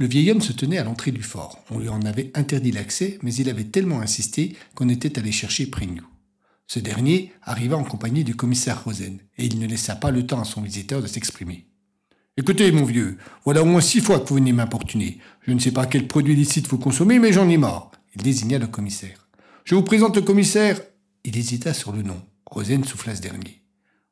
Le vieil homme se tenait à l'entrée du fort. On lui en avait interdit l'accès, mais il avait tellement insisté qu'on était allé chercher Prignou. Ce dernier arriva en compagnie du commissaire Rosen, et il ne laissa pas le temps à son visiteur de s'exprimer. Écoutez, mon vieux, voilà au moins six fois que vous venez m'importuner. Je ne sais pas quel produit licite vous consommez, mais j'en ai marre. Il désigna le commissaire. Je vous présente le commissaire. Il hésita sur le nom. Rosen souffla ce dernier.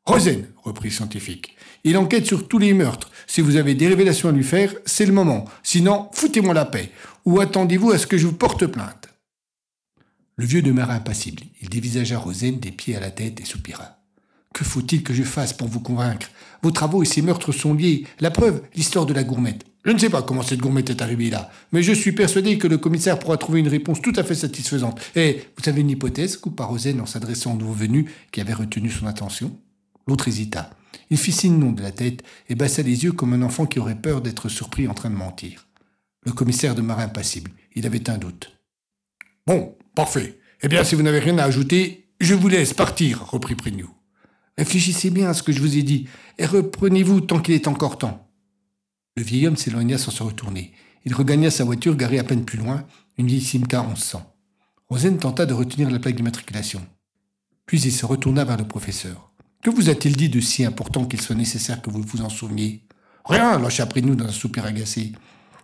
Rosen, reprit le scientifique. Il enquête sur tous les meurtres. Si vous avez des révélations à lui faire, c'est le moment. Sinon, foutez-moi la paix. Ou attendez-vous à ce que je vous porte plainte. Le vieux demeura impassible. Il dévisagea Rosen des pieds à la tête et soupira. Que faut-il que je fasse pour vous convaincre? Vos travaux et ces meurtres sont liés. La preuve, l'histoire de la gourmette. Je ne sais pas comment cette gourmette est arrivée là, mais je suis persuadé que le commissaire pourra trouver une réponse tout à fait satisfaisante. Et vous avez une hypothèse? Coupa Rosen en s'adressant au nouveau venu qui avait retenu son attention L'autre hésita. Il fit signe non de la tête et baissa les yeux comme un enfant qui aurait peur d'être surpris en train de mentir. Le commissaire demeura impassible. Il avait un doute. Bon, parfait. Eh bien, si vous n'avez rien à ajouter, je vous laisse partir, reprit Prignou. Réfléchissez bien à ce que je vous ai dit, et reprenez-vous tant qu'il est encore temps. Le vieil homme s'éloigna sans se retourner. Il regagna sa voiture garée à peine plus loin, une vieille Simca 1100. Rosen tenta de retenir la plaque d'immatriculation. Puis il se retourna vers le professeur. Que vous a-t-il dit de si important qu'il soit nécessaire que vous vous en souveniez? Rien, lâcha nous dans un soupir agacé.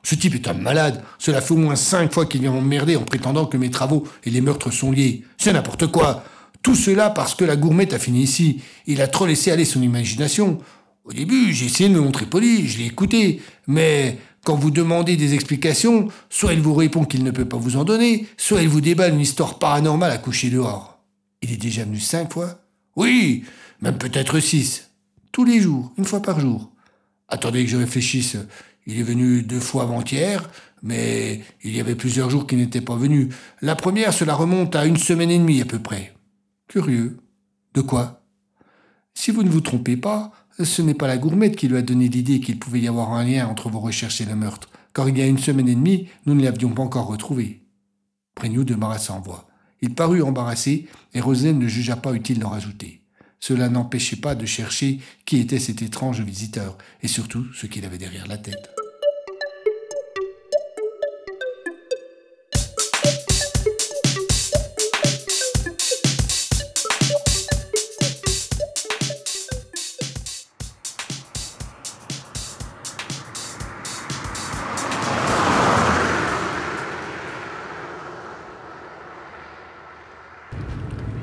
Ce type est un malade. Cela fait au moins cinq fois qu'il vient m'emmerder en prétendant que mes travaux et les meurtres sont liés. C'est n'importe quoi. Tout cela parce que la gourmette a fini ici. Il a trop laissé aller son imagination. Au début, j'ai essayé de me montrer poli, je l'ai écouté. Mais quand vous demandez des explications, soit il vous répond qu'il ne peut pas vous en donner, soit il vous déballe une histoire paranormale à coucher dehors. Il est déjà venu cinq fois? Oui, même peut-être six. Tous les jours, une fois par jour. Attendez que je réfléchisse. Il est venu deux fois avant-hier, mais il y avait plusieurs jours qu'il n'était pas venu. La première, cela remonte à une semaine et demie à peu près. Curieux. De quoi? Si vous ne vous trompez pas, ce n'est pas la gourmette qui lui a donné l'idée qu'il pouvait y avoir un lien entre vos recherches et le meurtre, car il y a une semaine et demie, nous ne l'avions pas encore retrouvé. Prégnou demeura sans voix. Il parut embarrassé, et Rosen ne jugea pas utile d'en rajouter. Cela n'empêchait pas de chercher qui était cet étrange visiteur, et surtout ce qu'il avait derrière la tête.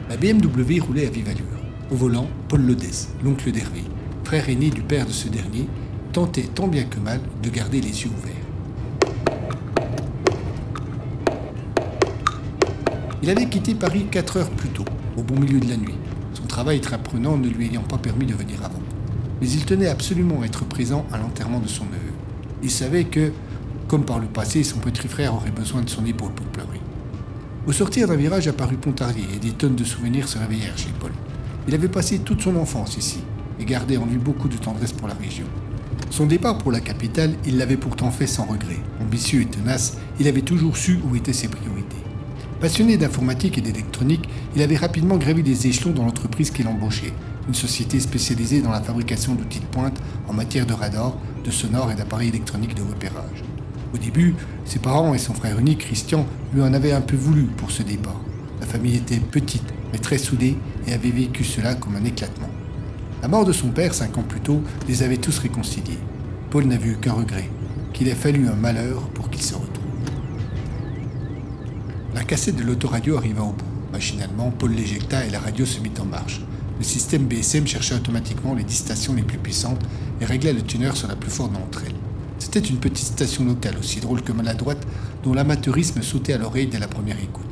La BMW roulait à vive allure. Au volant, Paul Lodès, l'oncle d'Hervé, frère aîné du père de ce dernier, tentait tant bien que mal de garder les yeux ouverts. Il avait quitté Paris quatre heures plus tôt, au bon milieu de la nuit, son travail très prenant ne lui ayant pas permis de venir avant. Mais il tenait absolument à être présent à l'enterrement de son neveu. Il savait que, comme par le passé, son petit frère aurait besoin de son épaule pour pleurer. Au sortir d'un virage apparut Pontarlier et des tonnes de souvenirs se réveillèrent chez Paul. Il avait passé toute son enfance ici et gardait en lui beaucoup de tendresse pour la région. Son départ pour la capitale, il l'avait pourtant fait sans regret. Ambitieux et tenace, il avait toujours su où étaient ses priorités. Passionné d'informatique et d'électronique, il avait rapidement gravi les échelons dans l'entreprise qu'il embauchait, une société spécialisée dans la fabrication d'outils de pointe en matière de radar, de sonore et d'appareils électroniques de repérage. Au début, ses parents et son frère unique, Christian, lui en avaient un peu voulu pour ce départ. La famille était petite, mais très soudée, et avait vécu cela comme un éclatement. La mort de son père, cinq ans plus tôt, les avait tous réconciliés. Paul n'a vu qu'un regret, qu'il ait fallu un malheur pour qu'ils se retrouvent. La cassette de l'autoradio arriva au bout. Machinalement, Paul l'éjecta et la radio se mit en marche. Le système BSM cherchait automatiquement les 10 stations les plus puissantes et réglait le tuner sur la plus forte d'entre elles. C'était une petite station locale, aussi drôle que maladroite, dont l'amateurisme sautait à l'oreille dès la première écoute.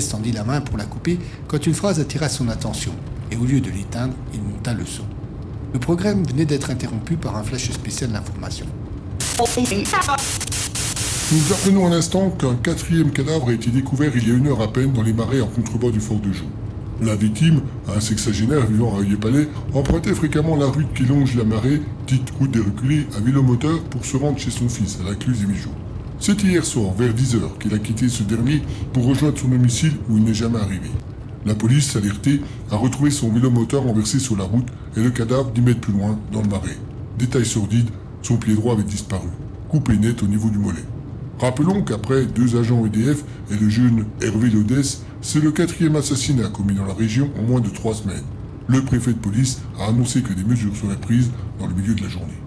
Tendit la main pour la couper quand une phrase attira son attention, et au lieu de l'éteindre, il monta le son. Le programme venait d'être interrompu par un flash spécial d'information. Nous apprenons à l'instant qu'un quatrième cadavre a été découvert il y a une heure à peine dans les marais en contrebas du fort de Joux. La victime, un sexagénaire vivant à Palais, empruntait fréquemment la rue qui longe la marée, dite route des reculés, à vélomoteur pour se rendre chez son fils à la Cluse et Mijoux. C'est hier soir, vers 10h, qu'il a quitté ce dernier pour rejoindre son domicile où il n'est jamais arrivé. La police, alertée, a retrouvé son vélomoteur renversé sur la route et le cadavre 10 mètres plus loin, dans le marais. Détail sordide, son pied droit avait disparu, coupé net au niveau du mollet. Rappelons qu'après deux agents EDF et le jeune Hervé Lodès, c'est le quatrième assassinat commis dans la région en moins de trois semaines. Le préfet de police a annoncé que des mesures seraient prises dans le milieu de la journée.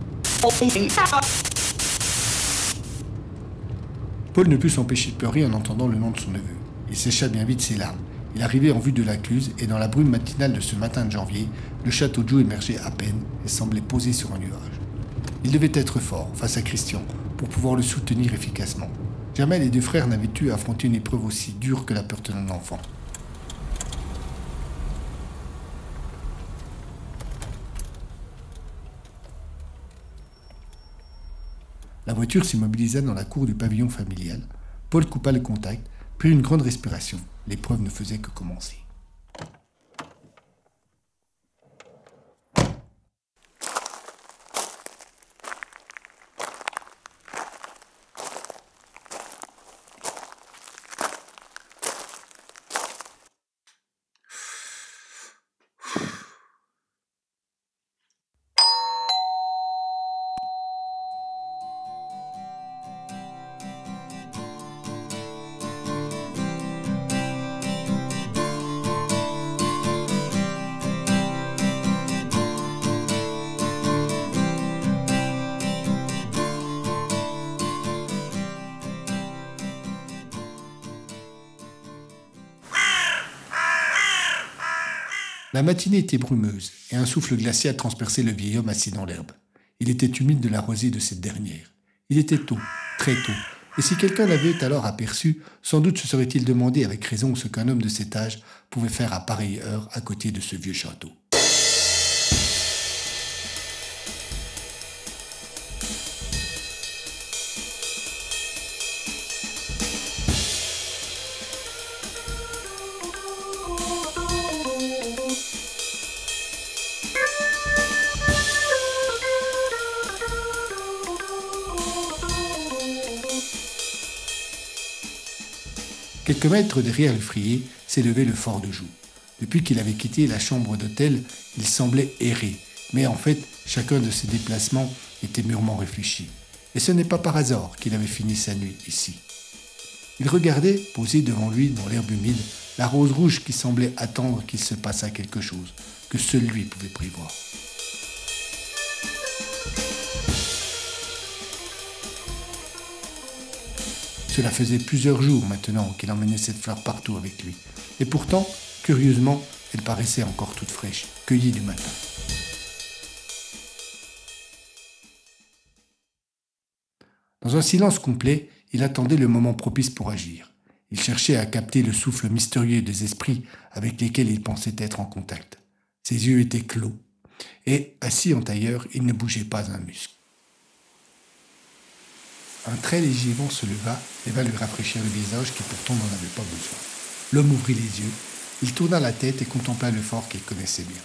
Paul ne put s'empêcher de pleurer en entendant le nom de son neveu. Il sécha bien vite ses larmes. Il arrivait en vue de la Cluse et dans la brume matinale de ce matin de janvier, le château de émergeait à peine et semblait posé sur un nuage. Il devait être fort face à Christian pour pouvoir le soutenir efficacement. Jamais les deux frères n'avaient eu à affronter une épreuve aussi dure que la peur d'un enfant. La voiture s'immobilisa dans la cour du pavillon familial. Paul coupa le contact, prit une grande respiration. L'épreuve ne faisait que commencer. La matinée était brumeuse et un souffle glacial transperçait le vieil homme assis dans l'herbe. Il était humide de la rosée de cette dernière. Il était tôt, très tôt, et si quelqu'un l'avait alors aperçu, sans doute se serait-il demandé avec raison ce qu'un homme de cet âge pouvait faire à pareille heure à côté de ce vieux château. Quelques mètres derrière le frier s'élevait le fort de Joux. Depuis qu'il avait quitté la chambre d'hôtel, il semblait errer, mais en fait, chacun de ses déplacements était mûrement réfléchi. Et ce n'est pas par hasard qu'il avait fini sa nuit ici. Il regardait, posé devant lui dans l'herbe humide, la rose rouge qui semblait attendre qu'il se passât quelque chose, que seul lui pouvait prévoir. Cela faisait plusieurs jours maintenant qu'il emmenait cette fleur partout avec lui. Et pourtant, curieusement, elle paraissait encore toute fraîche, cueillie du matin. Dans un silence complet, il attendait le moment propice pour agir. Il cherchait à capter le souffle mystérieux des esprits avec lesquels il pensait être en contact. Ses yeux étaient clos, et, assis en tailleur, il ne bougeait pas un muscle. Un très léger vent se leva et vint lui rafraîchir le visage qui pourtant n'en avait pas besoin. L'homme ouvrit les yeux, il tourna la tête et contempla le fort qu'il connaissait bien.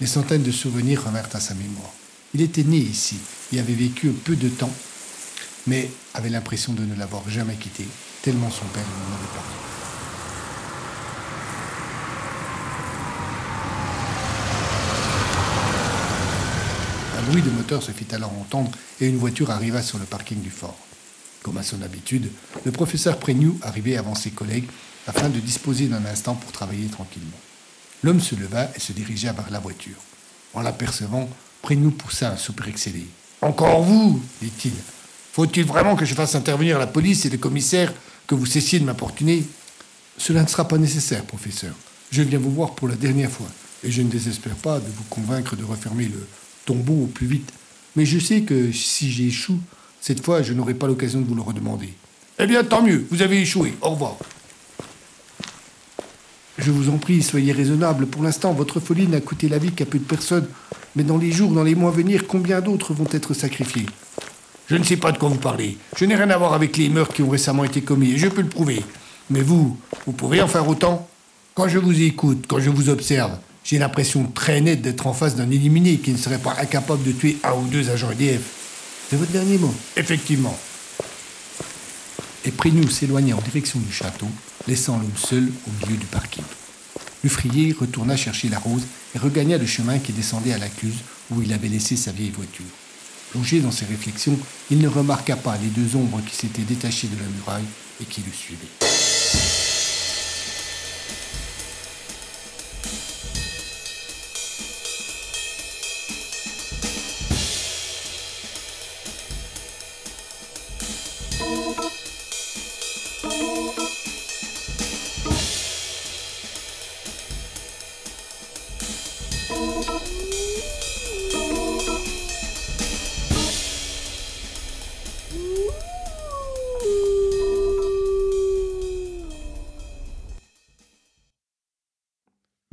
Des centaines de souvenirs revinrent à sa mémoire. Il était né ici et avait vécu peu de temps, mais avait l'impression de ne l'avoir jamais quitté, tellement son père n'en avait pas. Un bruit de moteur se fit alors entendre et une voiture arriva sur le parking du fort. Comme à son habitude, le professeur Prégnoux arrivait avant ses collègues afin de disposer d'un instant pour travailler tranquillement. L'homme se leva et se dirigea vers la voiture. En l'apercevant, nous poussa un soupir excellé. Encore vous dit-il. Faut-il vraiment que je fasse intervenir la police et le commissaire que vous cessiez de m'importuner? Cela ne sera pas nécessaire, professeur. Je viens vous voir pour la dernière fois, et je ne désespère pas de vous convaincre de refermer le tombeau au plus vite. Mais je sais que si j'échoue, cette fois, je n'aurai pas l'occasion de vous le redemander. Eh bien, tant mieux, vous avez échoué. Au revoir. Je vous en prie, soyez raisonnable. Pour l'instant, votre folie n'a coûté la vie qu'à peu de personnes. Mais dans les jours, dans les mois à venir, combien d'autres vont être sacrifiés? Je ne sais pas de quoi vous parlez. Je n'ai rien à voir avec les meurtres qui ont récemment été commis, et je peux le prouver. Mais vous, vous pouvez en faire autant? Quand je vous écoute, quand je vous observe, j'ai l'impression très nette d'être en face d'un éliminé qui ne serait pas incapable de tuer un ou deux agents EDF. C'est votre dernier mot Effectivement. Et Prénou s'éloigna en direction du château, laissant l'homme seul au milieu du parking. Le retourna chercher la rose et regagna le chemin qui descendait à la cluse où il avait laissé sa vieille voiture. Plongé dans ses réflexions, il ne remarqua pas les deux ombres qui s'étaient détachées de la muraille et qui le suivaient.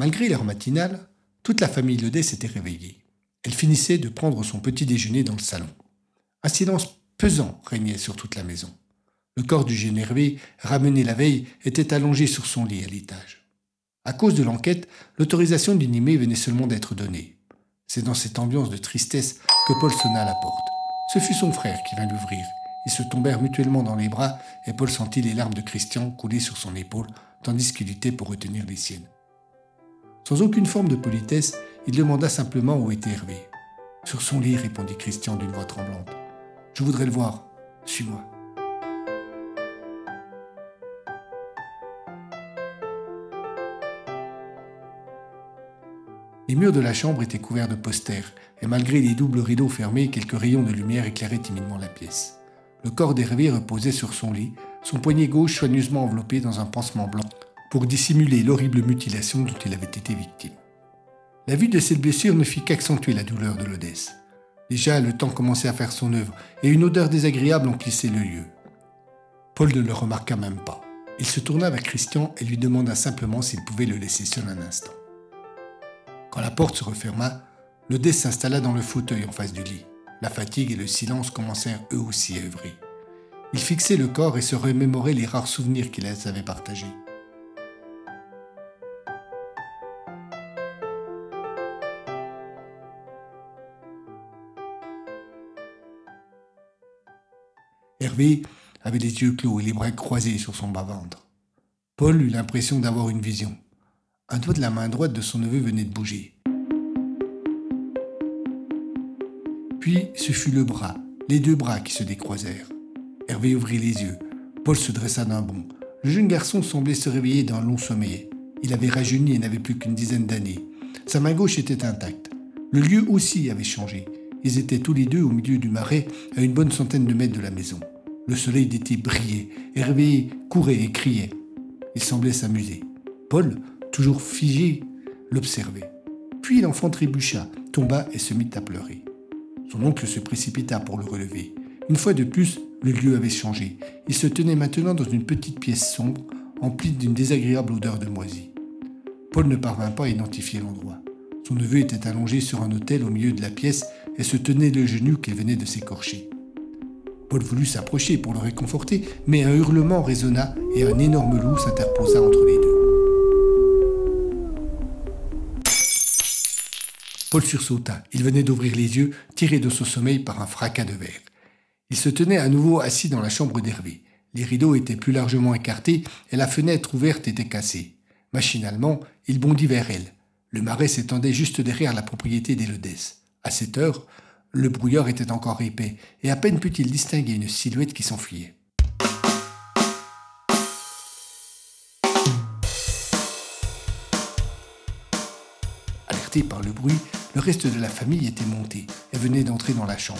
Malgré l'heure matinale, toute la famille Ledet s'était réveillée. Elle finissait de prendre son petit déjeuner dans le salon. Un silence pesant régnait sur toute la maison. Le corps du Hervé, ramené la veille, était allongé sur son lit à l'étage. À cause de l'enquête, l'autorisation d'inhumer venait seulement d'être donnée. C'est dans cette ambiance de tristesse que Paul sonna à la porte. Ce fut son frère qui vint l'ouvrir. Ils se tombèrent mutuellement dans les bras et Paul sentit les larmes de Christian couler sur son épaule tandis qu'il luttait pour retenir les siennes. Sans aucune forme de politesse, il demanda simplement où était Hervé. Sur son lit, répondit Christian d'une voix tremblante. Je voudrais le voir. Suis-moi. Les murs de la chambre étaient couverts de posters, et malgré les doubles rideaux fermés, quelques rayons de lumière éclairaient timidement la pièce. Le corps d'Hervé reposait sur son lit, son poignet gauche soigneusement enveloppé dans un pansement blanc, pour dissimuler l'horrible mutilation dont il avait été victime. La vue de cette blessure ne fit qu'accentuer la douleur de l'Odesse. Déjà, le temps commençait à faire son œuvre, et une odeur désagréable emplissait le lieu. Paul ne le remarqua même pas. Il se tourna vers Christian et lui demanda simplement s'il pouvait le laisser seul un instant. Quand la porte se referma, l'Odesse s'installa dans le fauteuil en face du lit. La fatigue et le silence commencèrent eux aussi à œuvrer. Il fixait le corps et se remémorait les rares souvenirs qu'il avait partagés. Hervé avait les yeux clos et les bras croisés sur son bas-ventre. Paul eut l'impression d'avoir une vision. Un doigt de la main droite de son neveu venait de bouger. Puis ce fut le bras, les deux bras qui se décroisèrent. Hervé ouvrit les yeux. Paul se dressa d'un bond. Le jeune garçon semblait se réveiller d'un long sommeil. Il avait rajeuni et n'avait plus qu'une dizaine d'années. Sa main gauche était intacte. Le lieu aussi avait changé. Ils étaient tous les deux au milieu du marais, à une bonne centaine de mètres de la maison. Le soleil d'été brillait, Hervé courait et criait. Il semblait s'amuser. Paul, toujours figé, l'observait. Puis l'enfant trébucha, tomba et se mit à pleurer. Son oncle se précipita pour le relever. Une fois de plus, le lieu avait changé. Il se tenait maintenant dans une petite pièce sombre, emplie d'une désagréable odeur de moisi. Paul ne parvint pas à identifier l'endroit. Son neveu était allongé sur un autel au milieu de la pièce et se tenait le genou qu'elle venait de s'écorcher. Paul voulut s'approcher pour le réconforter, mais un hurlement résonna et un énorme loup s'interposa entre les deux. Paul sursauta. Il venait d'ouvrir les yeux, tiré de son sommeil par un fracas de verre. Il se tenait à nouveau assis dans la chambre d'Hervé. Les rideaux étaient plus largement écartés et la fenêtre ouverte était cassée. Machinalement, il bondit vers elle. Le marais s'étendait juste derrière la propriété d'Élodès. À cette heure, le brouillard était encore épais, et à peine put-il distinguer une silhouette qui s'enfuyait. Alerté par le bruit, le reste de la famille était monté et venait d'entrer dans la chambre.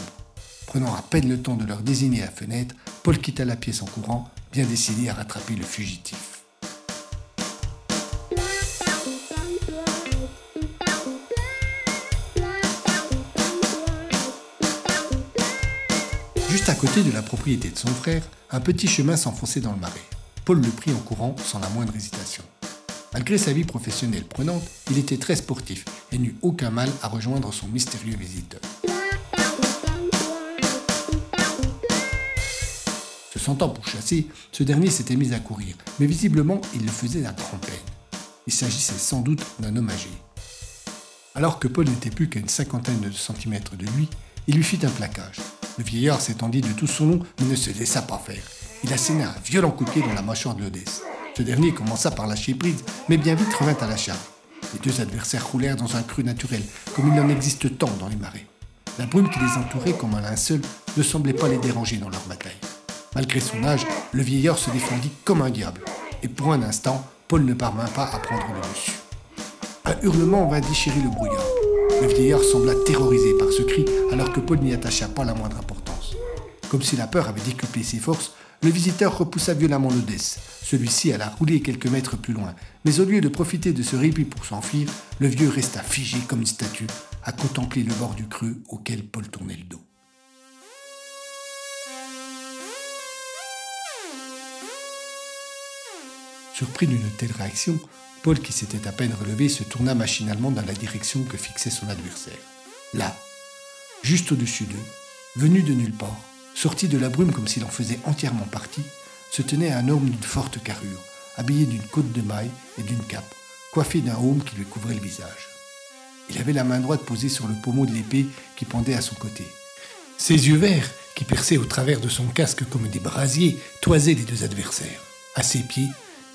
Prenant à peine le temps de leur désigner la fenêtre, Paul quitta la pièce en courant, bien décidé à rattraper le fugitif. Côté de la propriété de son frère, un petit chemin s'enfonçait dans le marais. Paul le prit en courant sans la moindre hésitation. Malgré sa vie professionnelle prenante, il était très sportif et n'eut aucun mal à rejoindre son mystérieux visiteur. Se sentant pour chasser, ce dernier s'était mis à courir, mais visiblement il le faisait à grand-peine. Il s'agissait sans doute d'un homme âgé. Alors que Paul n'était plus qu'à une cinquantaine de centimètres de lui, il lui fit un plaquage. Le vieillard s'étendit de tout son long, mais ne se laissa pas faire. Il asséna un violent coup de pied dans la mâchoire de l'Odesse. Ce dernier commença par lâcher prise, mais bien vite revint à la charge. Les deux adversaires roulèrent dans un cru naturel, comme il en existe tant dans les marais. La brume qui les entourait comme un linceul ne semblait pas les déranger dans leur bataille. Malgré son âge, le vieillard se défendit comme un diable, et pour un instant, Paul ne parvint pas à prendre le dessus. Un hurlement vint déchirer le brouillard. Le vieillard sembla terrorisé par ce cri alors que Paul n'y attacha pas la moindre importance. Comme si la peur avait décuplé ses forces, le visiteur repoussa violemment l'Odesse. Celui-ci alla rouler quelques mètres plus loin, mais au lieu de profiter de ce répit pour s'enfuir, le vieux resta figé comme une statue, à contempler le bord du creux auquel Paul tournait le dos. Surpris d'une telle réaction, Paul, qui s'était à peine relevé, se tourna machinalement dans la direction que fixait son adversaire. Là, juste au-dessus d'eux, venu de nulle part, sorti de la brume comme s'il en faisait entièrement partie, se tenait un homme d'une forte carrure, habillé d'une côte de maille et d'une cape, coiffé d'un haume qui lui couvrait le visage. Il avait la main droite posée sur le pommeau de l'épée qui pendait à son côté. Ses yeux verts, qui perçaient au travers de son casque comme des brasiers, toisaient les deux adversaires. À ses pieds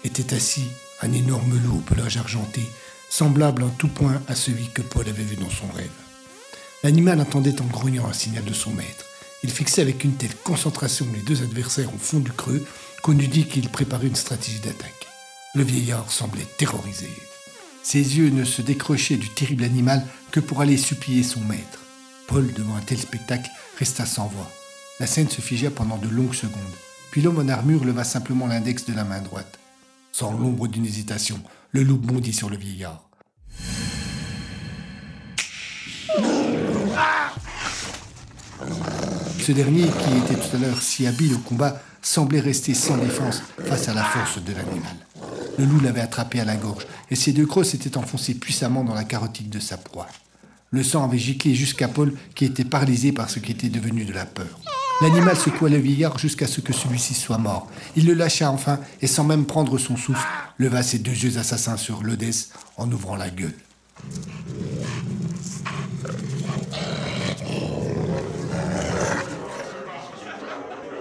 était assis un énorme loup au pelage argenté, semblable en tout point à celui que Paul avait vu dans son rêve. L'animal attendait en grognant un signal de son maître. Il fixait avec une telle concentration les deux adversaires au fond du creux qu'on eût dit qu'il préparait une stratégie d'attaque. Le vieillard semblait terrorisé. Ses yeux ne se décrochaient du terrible animal que pour aller supplier son maître. Paul, devant un tel spectacle, resta sans voix. La scène se figea pendant de longues secondes. Puis l'homme en armure leva simplement l'index de la main droite. Sans l'ombre d'une hésitation, le loup bondit sur le vieillard. Ce dernier, qui était tout à l'heure si habile au combat, semblait rester sans défense face à la force de l'animal. Le loup l'avait attrapé à la gorge, et ses deux crocs s'étaient enfoncés puissamment dans la carotide de sa proie. Le sang avait giclé jusqu'à Paul, qui était paralysé par ce qui était devenu de la peur. L'animal secoua le vieillard jusqu'à ce que celui-ci soit mort. Il le lâcha enfin et sans même prendre son souffle, leva ses deux yeux assassins sur l'Odesse en ouvrant la gueule.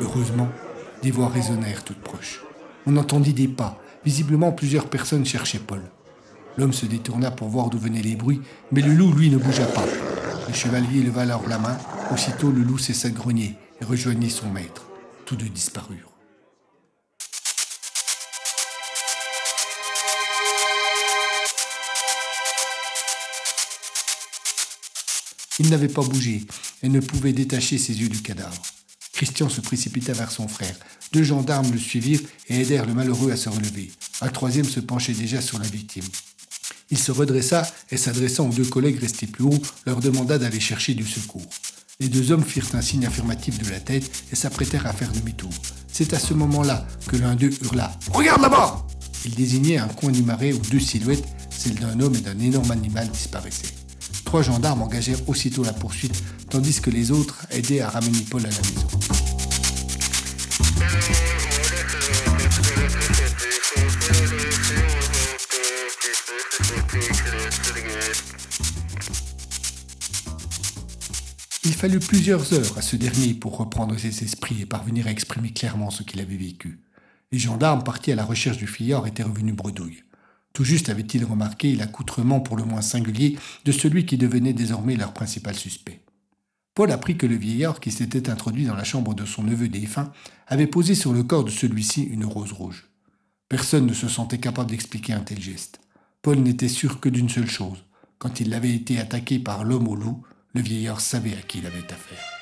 Heureusement, des voix résonnèrent toutes proches. On entendit des pas. Visiblement, plusieurs personnes cherchaient Paul. L'homme se détourna pour voir d'où venaient les bruits, mais le loup, lui, ne bougea pas. Le chevalier leva alors la main. Aussitôt, le loup cessa de grogner et rejoignit son maître. Tous deux disparurent. Il n'avait pas bougé et ne pouvait détacher ses yeux du cadavre. Christian se précipita vers son frère. Deux gendarmes le suivirent et aidèrent le malheureux à se relever. Un troisième se penchait déjà sur la victime. Il se redressa et s'adressant aux deux collègues restés plus haut, leur demanda d'aller chercher du secours. Les deux hommes firent un signe affirmatif de la tête et s'apprêtèrent à faire demi-tour. C'est à ce moment-là que l'un d'eux hurla Regarde là-bas Il désignait un coin du marais où deux silhouettes, celle d'un homme et d'un énorme animal, disparaissaient. Trois gendarmes engagèrent aussitôt la poursuite, tandis que les autres aidaient à ramener Paul à la maison. Il fallut plusieurs heures à ce dernier pour reprendre ses esprits et parvenir à exprimer clairement ce qu'il avait vécu. Les gendarmes partis à la recherche du fillard étaient revenus bredouilles. Tout juste avait-il remarqué l'accoutrement pour le moins singulier de celui qui devenait désormais leur principal suspect. Paul apprit que le vieillard qui s'était introduit dans la chambre de son neveu défunt avait posé sur le corps de celui-ci une rose rouge. Personne ne se sentait capable d'expliquer un tel geste. Paul n'était sûr que d'une seule chose, Quand il avait été attaqué par l'homme au loup, le vieillard savait à qui il avait affaire.